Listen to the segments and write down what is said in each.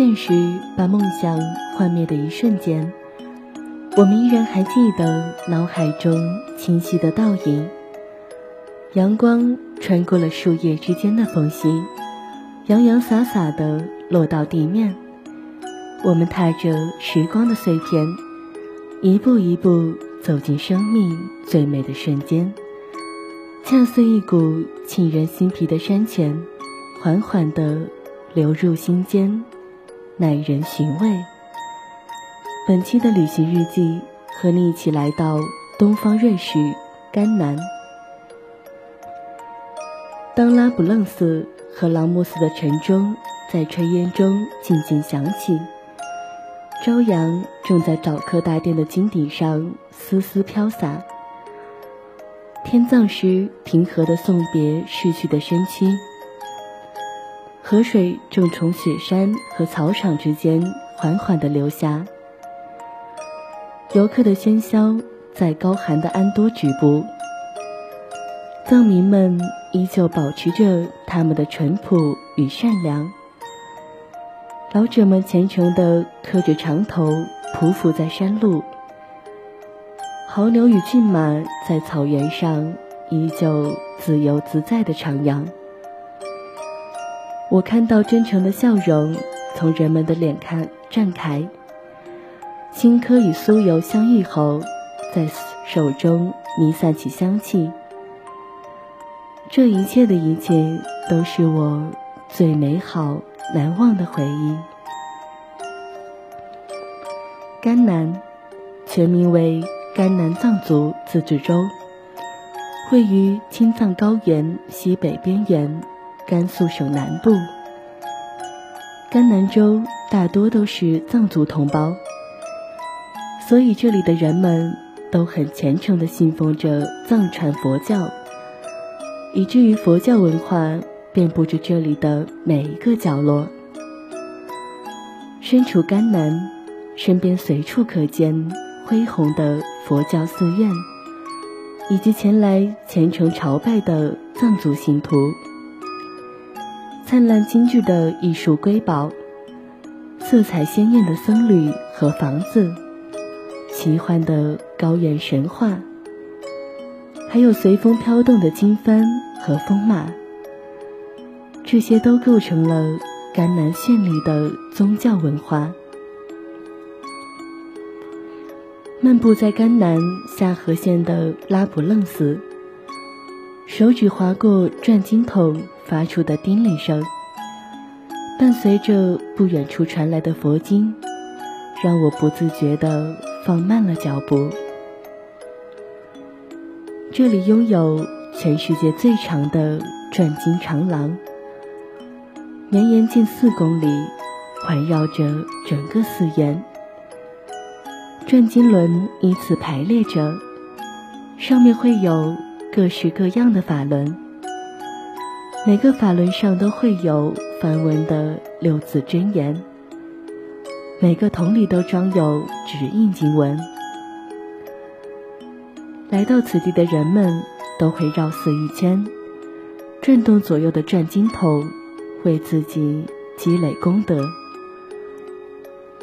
现实把梦想幻灭的一瞬间，我们依然还记得脑海中清晰的倒影。阳光穿过了树叶之间的缝隙，洋洋洒洒的落到地面。我们踏着时光的碎片，一步一步走进生命最美的瞬间，恰似一股沁人心脾的山泉，缓缓地流入心间，耐人寻味。本期的旅行日记，和你一起来到东方瑞士甘南。当拉卜楞寺和朗木寺的晨钟在炊烟中静静响起。朝阳正在早课大殿的金顶上丝丝飘洒，天葬师平和地送别逝去的身躯。河水正从雪山和草场之间缓缓地流下，游客的喧嚣在高寒的安多止步。藏民们依旧保持着他们的淳朴与善良。老者们虔诚地磕着长头，匍匐在山路。牦牛与骏马在草原上依旧自由自在地徜徉。我看到真诚的笑容从人们的脸看绽开，青稞与酥油相遇后，在手中弥散起香气。这一切的一切，都是我最美好。难忘的回忆。甘南，全名为甘南藏族自治州，位于青藏高原西北边缘，甘肃省南部。甘南州大多都是藏族同胞，所以这里的人们都很虔诚地信奉着藏传佛教，以至于佛教文化。遍布着这里的每一个角落。身处甘南，身边随处可见恢宏的佛教寺院，以及前来虔诚朝拜的藏族信徒。灿烂精致的艺术瑰宝，色彩鲜艳的僧侣和房子，奇幻的高原神话，还有随风飘动的经幡和风马。这些都构成了甘南绚丽的宗教文化。漫步在甘南下河县的拉卜楞寺，手指划过转经筒发出的叮铃声，伴随着不远处传来的佛经，让我不自觉地放慢了脚步。这里拥有全世界最长的转经长廊。绵延近四公里，环绕着整个寺院。转经轮依次排列着，上面会有各式各样的法轮。每个法轮上都会有梵文的六字真言，每个桶里都装有指印经文。来到此地的人们都会绕寺一圈，转动左右的转经筒。为自己积累功德，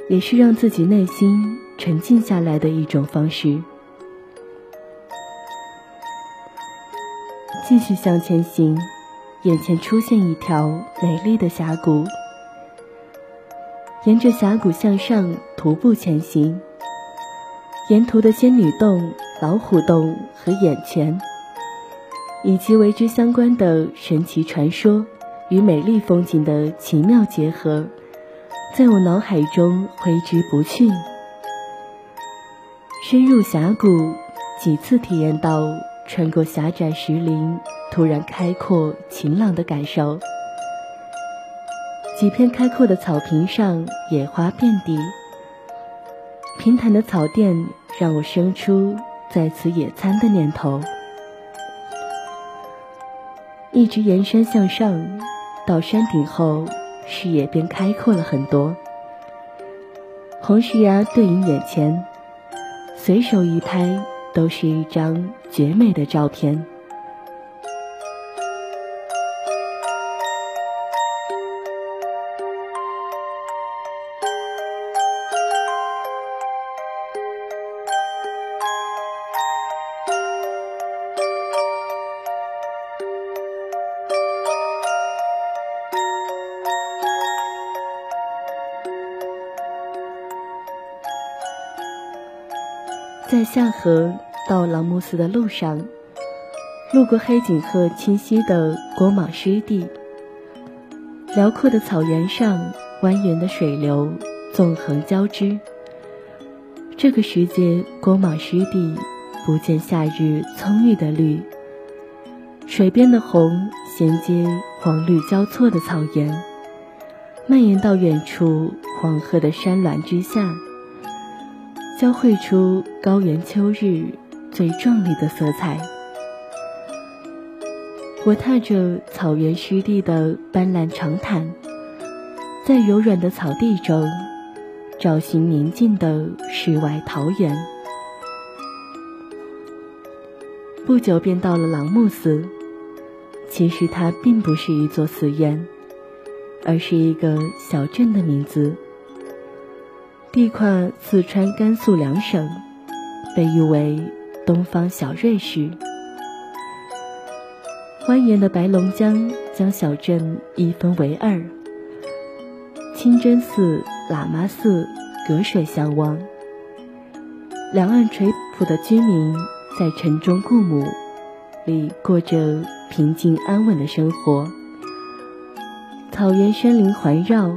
也是让自己内心沉静下来的一种方式。继续向前行，眼前出现一条美丽的峡谷。沿着峡谷向上徒步前行，沿途的仙女洞、老虎洞和眼泉，以及为之相关的神奇传说。与美丽风景的奇妙结合，在我脑海中挥之不去。深入峡谷，几次体验到穿过狭窄石林，突然开阔晴朗的感受。几片开阔的草坪上，野花遍地。平坦的草甸让我生出在此野餐的念头。一直沿山向上。到山顶后，视野便开阔了很多。红石崖对影眼前，随手一拍都是一张绝美的照片。在下河。到朗木寺的路上，路过黑颈鹤栖息的果莽湿地。辽阔的草原上，蜿蜒的水流纵横交织。这个时节，果莽湿地不见夏日葱郁的绿，水边的红衔接黄绿交错的草原，蔓延到远处黄河的山峦之下，交汇出高原秋日最壮丽的色彩。我踏着草原湿地的斑斓长毯，在柔软的草地中。找寻宁静的世外桃源。不久便到了朗木寺，其实它并不是一座寺院，而是一个小镇的名字。地跨四川、甘肃两省，被誉为“东方小瑞士”。蜿蜒的白龙江将小镇一分为二。清真寺、喇嘛寺隔水相望，两岸垂朴的居民在城中故母里过着平静安稳的生活。草原山林环绕，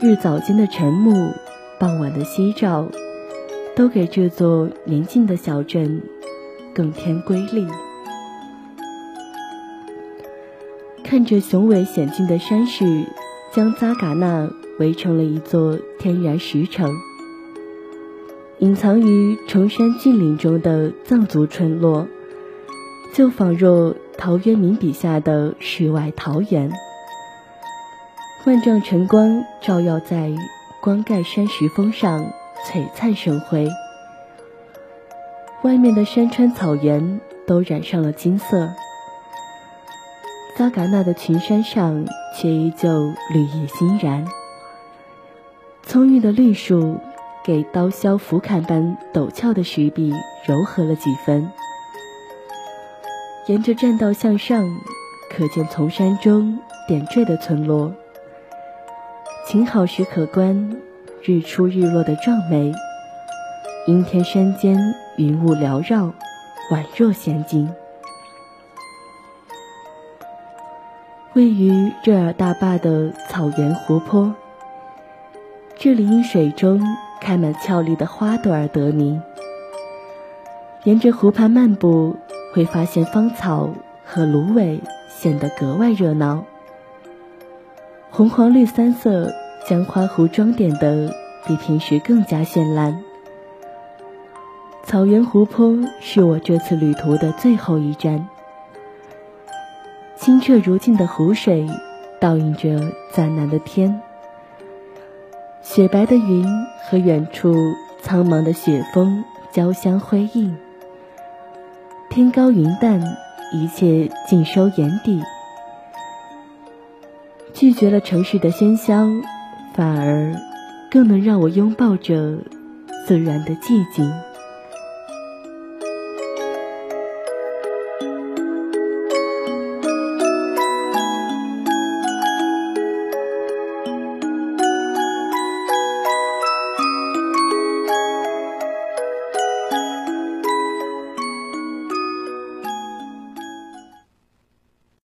日早间的晨暮，傍晚的夕照，都给这座宁静的小镇更添瑰丽。看着雄伟险峻的山势。将扎尕那围成了一座天然石城。隐藏于崇山峻岭中的藏族村落，就仿若陶渊明笔下的世外桃源。万丈晨光照耀在光盖山石峰上，璀璨生辉。外面的山川草原都染上了金色。扎尕那的群山上却依旧绿意欣然，葱郁的绿树给刀削斧砍般陡峭的石壁柔和了几分。沿着栈道向上，可见从山中点缀的村落。晴好时可观日出日落的壮美，阴天山间云雾缭绕，宛若仙境。位于热尔大坝的草原湖泊，这里因水中开满俏丽的花朵而得名。沿着湖畔漫步，会发现芳草和芦苇显得格外热闹。红、黄、绿三色将花湖装点得比平时更加绚烂。草原湖泊是我这次旅途的最后一站。清澈如镜的湖水，倒映着湛蓝的天。雪白的云和远处苍茫的雪峰交相辉映。天高云淡，一切尽收眼底。拒绝了城市的喧嚣，反而更能让我拥抱着自然的寂静。